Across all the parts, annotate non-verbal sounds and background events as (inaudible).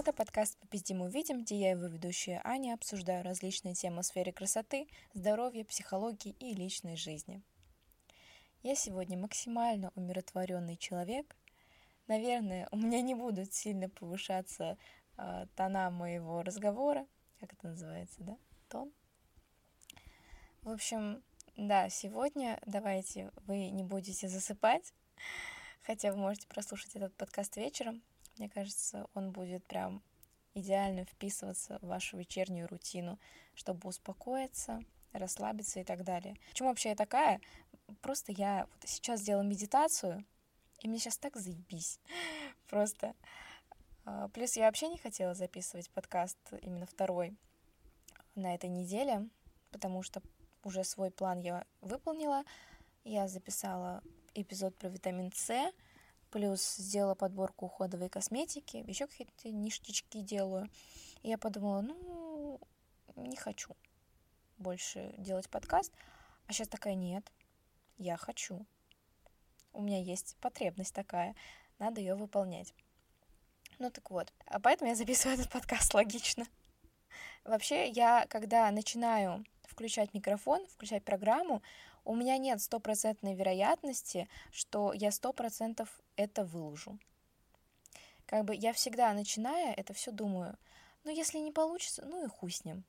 Это подкаст «Попиздим увидим», где я и его ведущая Аня обсуждаю различные темы в сфере красоты, здоровья, психологии и личной жизни. Я сегодня максимально умиротворенный человек. Наверное, у меня не будут сильно повышаться э, тона моего разговора. Как это называется, да? Тон. В общем, да, сегодня давайте вы не будете засыпать, хотя вы можете прослушать этот подкаст вечером, мне кажется, он будет прям идеально вписываться в вашу вечернюю рутину, чтобы успокоиться, расслабиться и так далее. Почему вообще я такая? Просто я вот сейчас сделала медитацию, и мне сейчас так заебись. (laughs) Просто. А, плюс я вообще не хотела записывать подкаст именно второй на этой неделе, потому что уже свой план я выполнила. Я записала эпизод про витамин С, плюс сделала подборку уходовой косметики, еще какие-то ништячки делаю. И я подумала, ну, не хочу больше делать подкаст. А сейчас такая, нет, я хочу. У меня есть потребность такая, надо ее выполнять. Ну так вот, а поэтому я записываю этот подкаст, логично. Вообще, я, когда начинаю включать микрофон, включать программу, у меня нет стопроцентной вероятности, что я сто процентов это выложу. Как бы я всегда, начиная, это все думаю, ну, если не получится, ну и хуй с ним.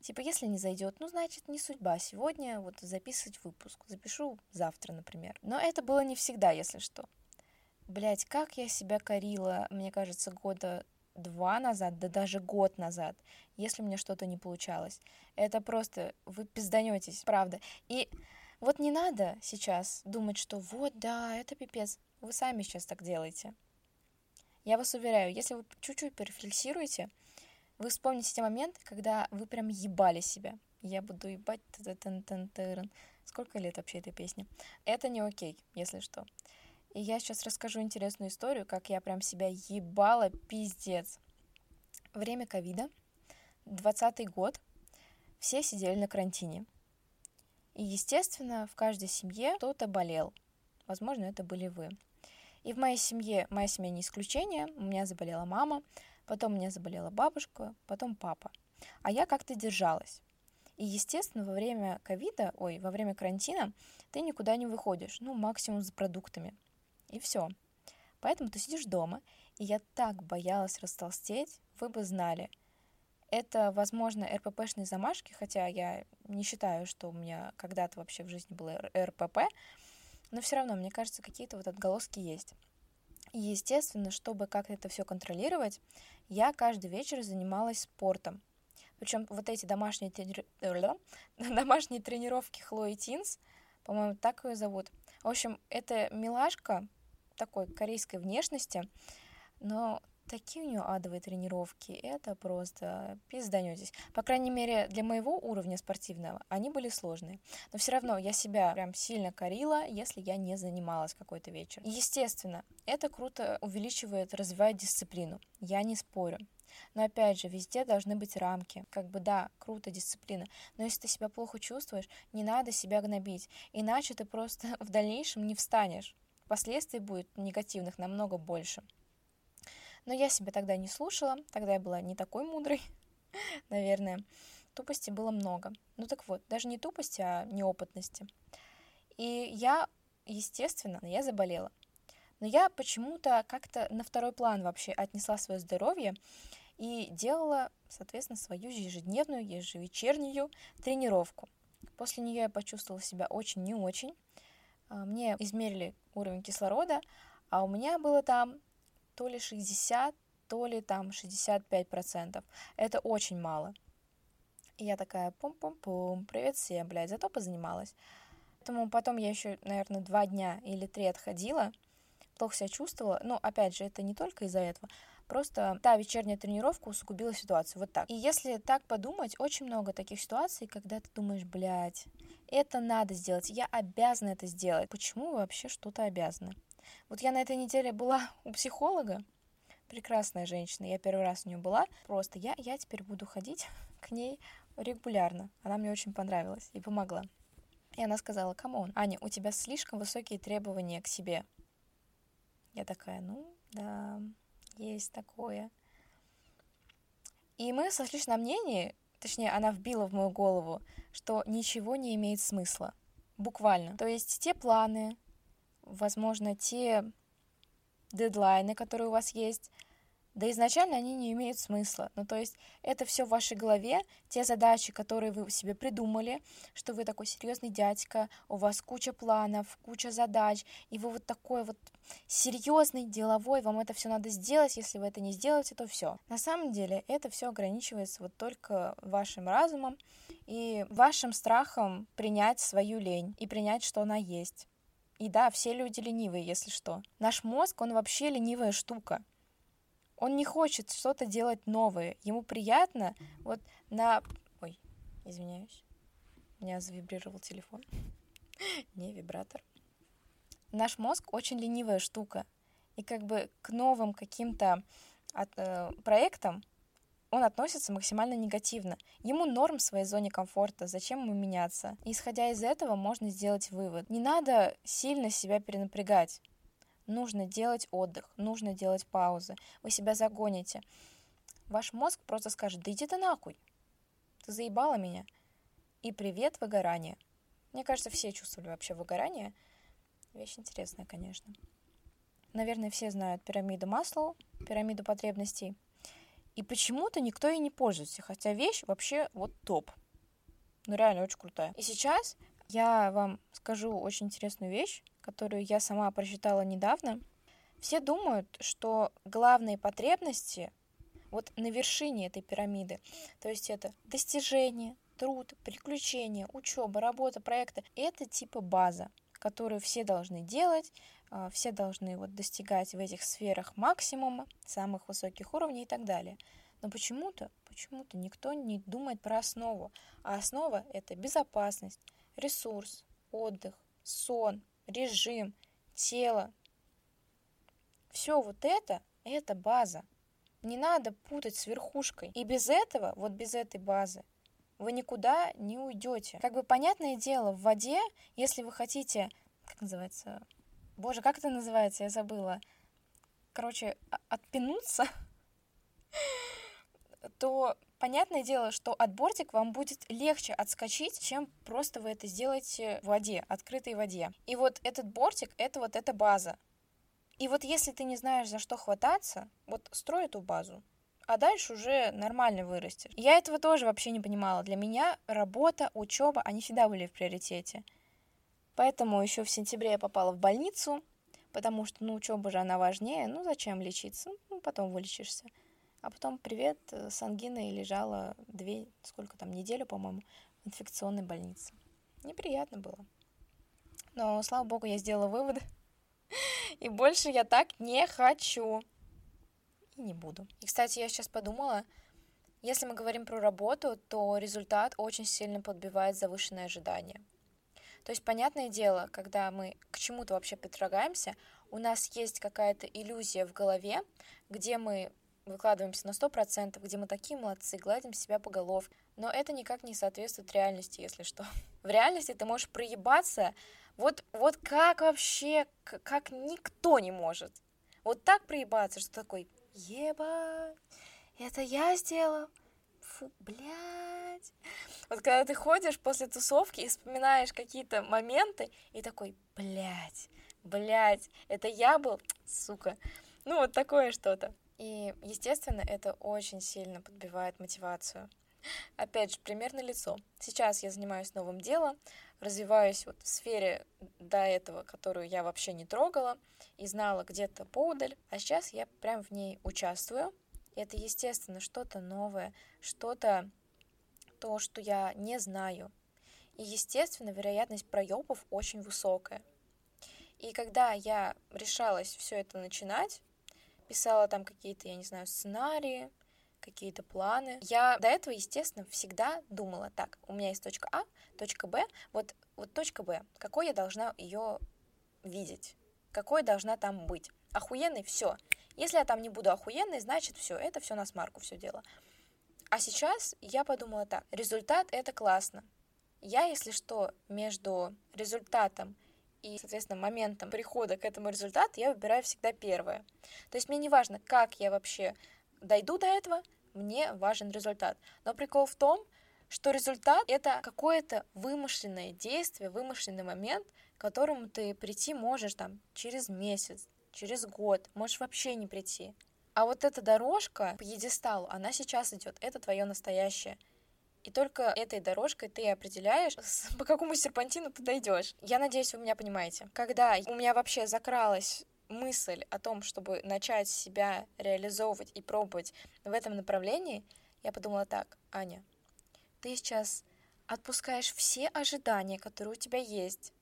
Типа, если не зайдет, ну, значит, не судьба. Сегодня вот записывать выпуск. Запишу завтра, например. Но это было не всегда, если что. Блять, как я себя корила, мне кажется, года два назад, да даже год назад, если мне что-то не получалось. Это просто вы пизданетесь, правда. И вот не надо сейчас думать, что вот, да, это пипец. Вы сами сейчас так делаете. Я вас уверяю, если вы чуть-чуть порефлексируете, вы вспомните те моменты, когда вы прям ебали себя. Я буду ебать. Сколько лет вообще этой песне? Это не окей, если что. И я сейчас расскажу интересную историю, как я прям себя ебала пиздец. Время ковида, двадцатый год, все сидели на карантине. И, естественно, в каждой семье кто-то болел. Возможно, это были вы. И в моей семье, моя семья не исключение, у меня заболела мама, потом у меня заболела бабушка, потом папа. А я как-то держалась. И, естественно, во время ковида, ой, во время карантина ты никуда не выходишь, ну, максимум за продуктами. И все. Поэтому ты сидишь дома, и я так боялась растолстеть, вы бы знали. Это, возможно, РППшные замашки, хотя я не считаю, что у меня когда-то вообще в жизни было РПП, но все равно, мне кажется, какие-то вот отголоски есть. И, естественно, чтобы как-то это все контролировать, я каждый вечер занималась спортом. Причем вот эти домашние, трени... (laughs) домашние тренировки Хлои Тинс, по-моему, так ее зовут. В общем, это милашка, такой корейской внешности, но такие у нее адовые тренировки, это просто пизданетесь. По крайней мере, для моего уровня спортивного они были сложные. Но все равно я себя прям сильно корила, если я не занималась какой-то вечер. Естественно, это круто увеличивает, развивает дисциплину. Я не спорю. Но опять же, везде должны быть рамки. Как бы да, круто, дисциплина. Но если ты себя плохо чувствуешь, не надо себя гнобить. Иначе ты просто (laughs) в дальнейшем не встанешь последствий будет негативных намного больше. Но я себя тогда не слушала, тогда я была не такой мудрой, (laughs) наверное. Тупости было много. Ну так вот, даже не тупости, а неопытности. И я, естественно, я заболела. Но я почему-то как-то на второй план вообще отнесла свое здоровье и делала, соответственно, свою ежедневную, ежевечернюю тренировку. После нее я почувствовала себя очень не очень. А, мне измерили уровень кислорода, а у меня было там то ли 60, то ли там 65%. Это очень мало. И я такая, пум-пум-пум, привет всем, блядь, зато позанималась. Поэтому потом я еще, наверное, два дня или три отходила, плохо себя чувствовала. Ну, опять же, это не только из-за этого. Просто та вечерняя тренировка усугубила ситуацию. Вот так. И если так подумать, очень много таких ситуаций, когда ты думаешь, блядь, это надо сделать, я обязана это сделать. Почему вообще что-то обязаны? Вот я на этой неделе была (laughs) у психолога, прекрасная женщина, я первый раз у нее была. Просто я, я теперь буду ходить (laughs) к ней регулярно. Она мне очень понравилась и помогла. И она сказала, come on, Аня, у тебя слишком высокие требования к себе. Я такая, ну, да, есть такое. И мы сошлись на мнении, точнее, она вбила в мою голову, что ничего не имеет смысла. Буквально. То есть те планы, возможно, те дедлайны, которые у вас есть, да изначально они не имеют смысла. Ну, то есть это все в вашей голове, те задачи, которые вы себе придумали, что вы такой серьезный дядька, у вас куча планов, куча задач, и вы вот такой вот серьезный, деловой, вам это все надо сделать, если вы это не сделаете, то все. На самом деле это все ограничивается вот только вашим разумом и вашим страхом принять свою лень и принять, что она есть. И да, все люди ленивые, если что. Наш мозг, он вообще ленивая штука. Он не хочет что-то делать новое. Ему приятно вот на... Ой, извиняюсь. У меня завибрировал телефон. (laughs) не вибратор. Наш мозг очень ленивая штука. И как бы к новым каким-то от, э, проектам он относится максимально негативно. Ему норм в своей зоне комфорта, зачем ему меняться? Исходя из этого можно сделать вывод. Не надо сильно себя перенапрягать. Нужно делать отдых, нужно делать паузы. Вы себя загоните. Ваш мозг просто скажет, да иди ты нахуй. Ты заебала меня. И привет, выгорание. Мне кажется, все чувствовали вообще выгорание. Вещь интересная, конечно. Наверное, все знают пирамиду Маслоу, пирамиду потребностей. И почему-то никто и не пользуется, хотя вещь вообще вот топ. Ну, реально очень крутая. И сейчас я вам скажу очень интересную вещь, которую я сама прочитала недавно. Все думают, что главные потребности вот на вершине этой пирамиды, то есть это достижение, труд, приключения, учеба, работа, проекты, это типа база, которую все должны делать, а, все должны вот достигать в этих сферах максимума, самых высоких уровней и так далее. Но почему-то, почему-то никто не думает про основу. А основа — это безопасность, ресурс, отдых, сон, режим, тело. Все вот это – это база. Не надо путать с верхушкой. И без этого, вот без этой базы, вы никуда не уйдете. Как бы понятное дело, в воде, если вы хотите, как называется, боже, как это называется, я забыла. Короче, отпинуться, (laughs) то понятное дело, что от бортик вам будет легче отскочить, чем просто вы это сделаете в воде, открытой воде. И вот этот бортик — это вот эта база. И вот если ты не знаешь, за что хвататься, вот строй эту базу, а дальше уже нормально вырастешь. Я этого тоже вообще не понимала. Для меня работа, учеба, они всегда были в приоритете. Поэтому еще в сентябре я попала в больницу, потому что, ну, учеба же она важнее, ну, зачем лечиться? Ну, потом вылечишься. А потом, привет, э, с ангиной лежала две, сколько там, неделю, по-моему, в инфекционной больнице. Неприятно было. Но, слава богу, я сделала выводы. (laughs) И больше я так не хочу. И не буду. И, кстати, я сейчас подумала, если мы говорим про работу, то результат очень сильно подбивает завышенные ожидания. То есть, понятное дело, когда мы к чему-то вообще притрогаемся, у нас есть какая-то иллюзия в голове, где мы выкладываемся на 100%, где мы такие молодцы, гладим себя по голове. Но это никак не соответствует реальности, если что. (laughs) В реальности ты можешь проебаться вот, вот как вообще, как никто не может. Вот так проебаться, что такой, ебать, это я сделал. Фу, блядь. Вот когда ты ходишь после тусовки и вспоминаешь какие-то моменты, и такой, блядь, блядь, это я был, сука. Ну, вот такое что-то. И, естественно, это очень сильно подбивает мотивацию. Опять же, примерно лицо. Сейчас я занимаюсь новым делом, развиваюсь вот в сфере до этого, которую я вообще не трогала и знала где-то поудаль, а сейчас я прям в ней участвую. И это, естественно, что-то новое, что-то то, что я не знаю. И, естественно, вероятность проебов очень высокая. И когда я решалась все это начинать, писала там какие-то, я не знаю, сценарии, какие-то планы. Я до этого, естественно, всегда думала, так, у меня есть точка А, точка Б, вот, вот точка Б, какой я должна ее видеть, какой должна там быть. Охуенный, все. Если я там не буду охуенной, значит все, это все на смарку, все дело. А сейчас я подумала так, результат это классно. Я, если что, между результатом и, соответственно, моментом прихода к этому результату я выбираю всегда первое. То есть мне не важно, как я вообще дойду до этого, мне важен результат. Но прикол в том, что результат — это какое-то вымышленное действие, вымышленный момент, к которому ты прийти можешь там через месяц, через год, можешь вообще не прийти. А вот эта дорожка по едесталу, она сейчас идет, это твое настоящее. И только этой дорожкой ты определяешь, (laughs) по какому серпантину ты дойдешь. Я надеюсь, вы меня понимаете. Когда у меня вообще закралась мысль о том, чтобы начать себя реализовывать и пробовать в этом направлении, я подумала так, Аня, ты сейчас отпускаешь все ожидания, которые у тебя есть.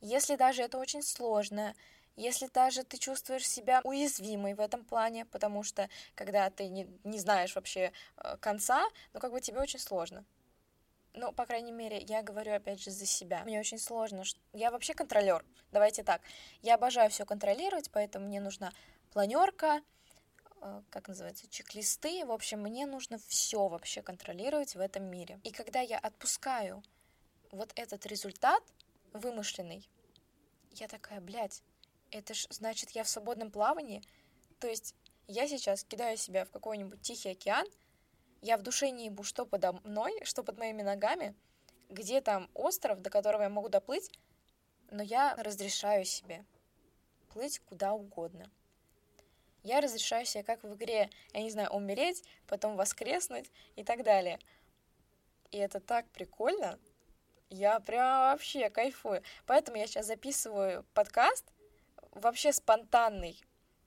Если даже это очень сложно, если даже ты чувствуешь себя уязвимой в этом плане, потому что когда ты не, не знаешь вообще э, конца, ну как бы тебе очень сложно. Ну, по крайней мере, я говорю опять же за себя. Мне очень сложно. Я вообще контролер. Давайте так. Я обожаю все контролировать, поэтому мне нужна планерка, Э, как называется, чек-листы. В общем, мне нужно все вообще контролировать в этом мире. И когда я отпускаю вот этот результат вымышленный, я такая, блядь, это ж значит я в свободном плавании. То есть я сейчас кидаю себя в какой-нибудь тихий океан, я в душе не ебу, что подо мной, что под моими ногами, где там остров, до которого я могу доплыть, но я разрешаю себе плыть куда угодно я разрешаю себе, как в игре, я не знаю, умереть, потом воскреснуть и так далее. И это так прикольно. Я прям вообще кайфую. Поэтому я сейчас записываю подкаст, вообще спонтанный.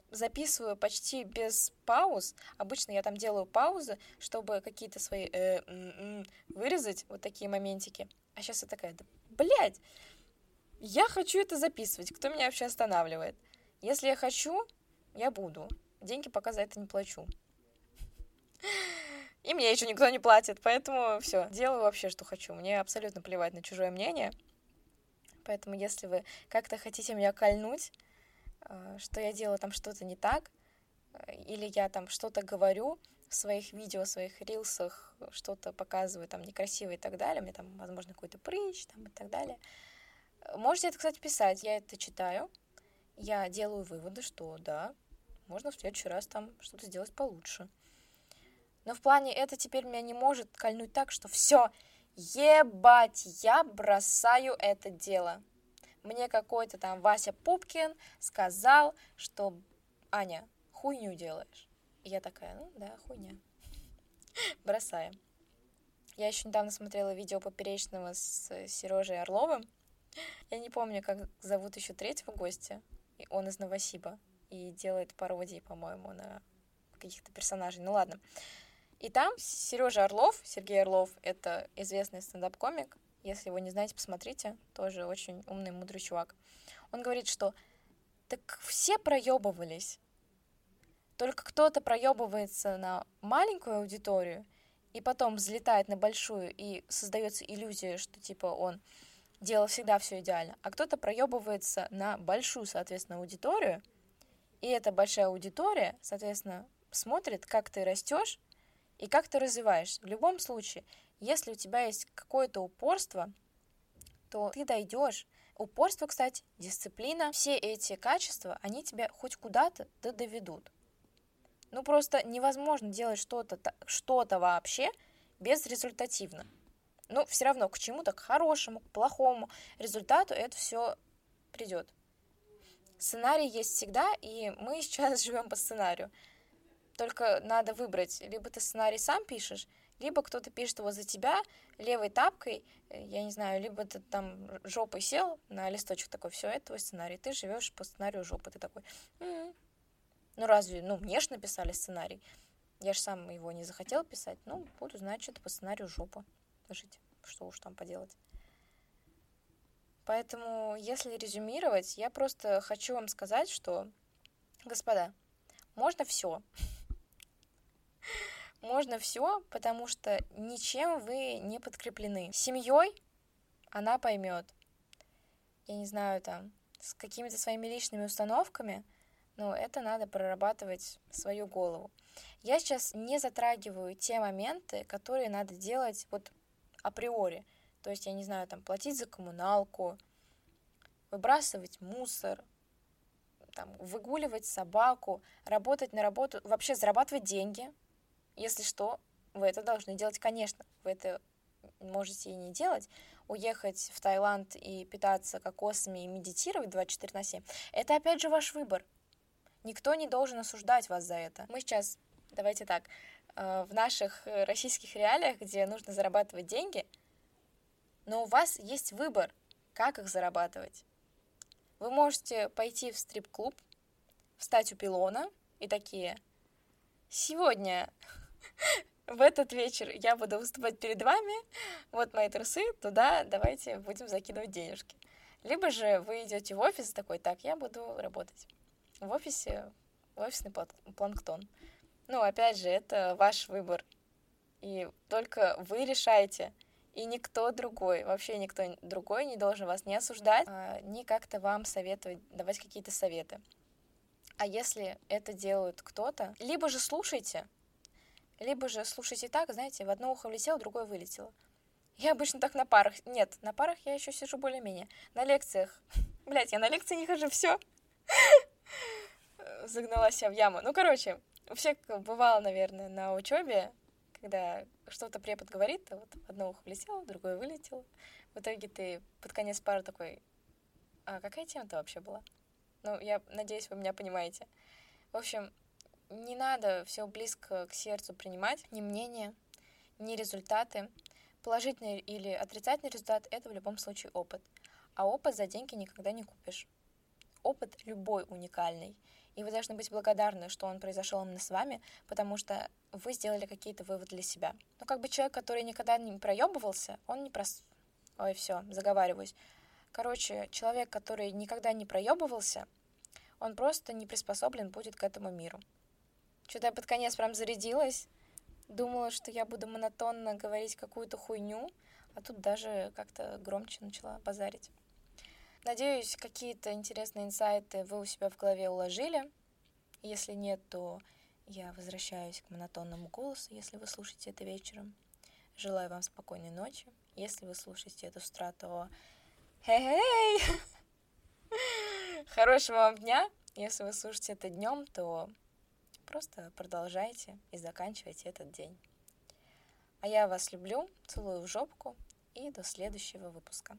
Записываю почти без пауз. Обычно я там делаю паузы, чтобы какие-то свои э, вырезать, вот такие моментики. А сейчас я такая, да, блядь, я хочу это записывать. Кто меня вообще останавливает? Если я хочу, я буду. Деньги пока за это не плачу. (laughs) И мне еще никто не платит, поэтому все, делаю вообще, что хочу. Мне абсолютно плевать на чужое мнение. Поэтому, если вы как-то хотите меня кольнуть, что я делаю там что-то не так, э, или я там что-то говорю в своих видео, в своих рилсах, что-то показываю там некрасиво и так далее, мне там, возможно, какой-то прыщ там и так далее, можете это, кстати, писать. Я это читаю, я делаю выводы, что да, можно в следующий раз там что-то сделать получше. Но в плане это теперь меня не может кольнуть так, что все, ебать, я бросаю это дело. Мне какой-то там Вася Пупкин сказал, что Аня, хуйню делаешь. И я такая, ну да, хуйня. (laughs) Бросаем. Я еще недавно смотрела видео Поперечного с Сережей Орловым. Я не помню, как зовут еще третьего гостя он из Новосиба и делает пародии, по-моему, на каких-то персонажей. Ну ладно. И там Сережа Орлов, Сергей Орлов, это известный стендап-комик. Если его не знаете, посмотрите. Тоже очень умный, мудрый чувак. Он говорит, что так все проебывались. Только кто-то проебывается на маленькую аудиторию, и потом взлетает на большую, и создается иллюзия, что типа он делал всегда все идеально, а кто-то проебывается на большую, соответственно, аудиторию, и эта большая аудитория, соответственно, смотрит, как ты растешь и как ты развиваешься. В любом случае, если у тебя есть какое-то упорство, то ты дойдешь. Упорство, кстати, дисциплина, все эти качества, они тебя хоть куда-то да доведут. Ну, просто невозможно делать что-то что вообще безрезультативно но все равно к чему-то, к хорошему, к плохому результату это все придет. Сценарий есть всегда, и мы (laughs) сейчас живем по сценарию. Только надо выбрать, либо ты сценарий сам пишешь, либо кто-то пишет его за тебя левой тапкой, э, я не знаю, либо ты там жопой сел на листочек такой, все, это твой сценарий, ты живешь по сценарию жопы, ты такой, м-м". ну разве, ну мне ж написали сценарий, я же сам его не захотел писать, ну буду, значит, по сценарию жопа жить. Что уж там поделать. Поэтому, если резюмировать, я просто хочу вам сказать, что, господа, можно все. (laughs) Можно все, потому что ничем вы не подкреплены. Семьей она поймет. Я не знаю, там, с какими-то своими личными установками, но это надо прорабатывать свою голову. Я сейчас не затрагиваю те моменты, которые надо делать вот априори. То есть, я не знаю, там, платить за коммуналку, выбрасывать мусор, там, выгуливать собаку, работать на работу, вообще зарабатывать деньги. Если что, вы это должны делать, конечно. Вы это можете и не делать. Уехать в Таиланд и питаться кокосами и медитировать 24 на 7, это опять же ваш выбор. Никто не должен осуждать вас за это. Мы сейчас, давайте так, э, в наших российских реалиях, где нужно зарабатывать деньги, но у вас есть выбор, как их зарабатывать. Вы можете пойти в стрип-клуб, встать у пилона и такие, сегодня в этот вечер я буду выступать перед вами, вот мои трусы, туда давайте будем закидывать денежки. Либо же вы идете в офис такой, так, я буду работать. В офисе офисный планктон. Ну, опять же, это ваш выбор. И только вы решаете, и никто другой, вообще никто другой не должен вас не осуждать, а, ни как-то вам советовать, давать какие-то советы. А если это делают кто-то, либо же слушайте, либо же слушайте так, знаете, в одно ухо влетело, другое вылетело. Я обычно так на парах. Нет, на парах я еще сижу более-менее. На лекциях. (laughs) Блять, я на лекции не хожу, все. (laughs) Загнала себя в яму. Ну, короче, у всех бывало, наверное, на учебе, когда что-то препод говорит, а вот одно ухо влетело, другое вылетело. В итоге ты под конец пары такой, а какая тема-то вообще была? Ну, я надеюсь, вы меня понимаете. В общем, не надо все близко к сердцу принимать, ни мнение, ни результаты. Положительный или отрицательный результат — это в любом случае опыт. А опыт за деньги никогда не купишь. Опыт любой уникальный. И вы должны быть благодарны, что он произошел именно с вами, потому что вы сделали какие-то выводы для себя. Ну, как бы человек, который никогда не проебывался, он не прос... Ой, все, заговариваюсь. Короче, человек, который никогда не проебывался, он просто не приспособлен будет к этому миру. Что-то я под конец прям зарядилась. Думала, что я буду монотонно говорить какую-то хуйню, а тут даже как-то громче начала базарить. Надеюсь, какие-то интересные инсайты вы у себя в голове уложили. Если нет, то я возвращаюсь к монотонному голосу, если вы слушаете это вечером. Желаю вам спокойной ночи. Если вы слушаете это с утра, то хей-хей! (laughs) Хорошего вам дня! Если вы слушаете это днем, то Просто продолжайте и заканчивайте этот день. А я вас люблю, целую в жопку и до следующего выпуска.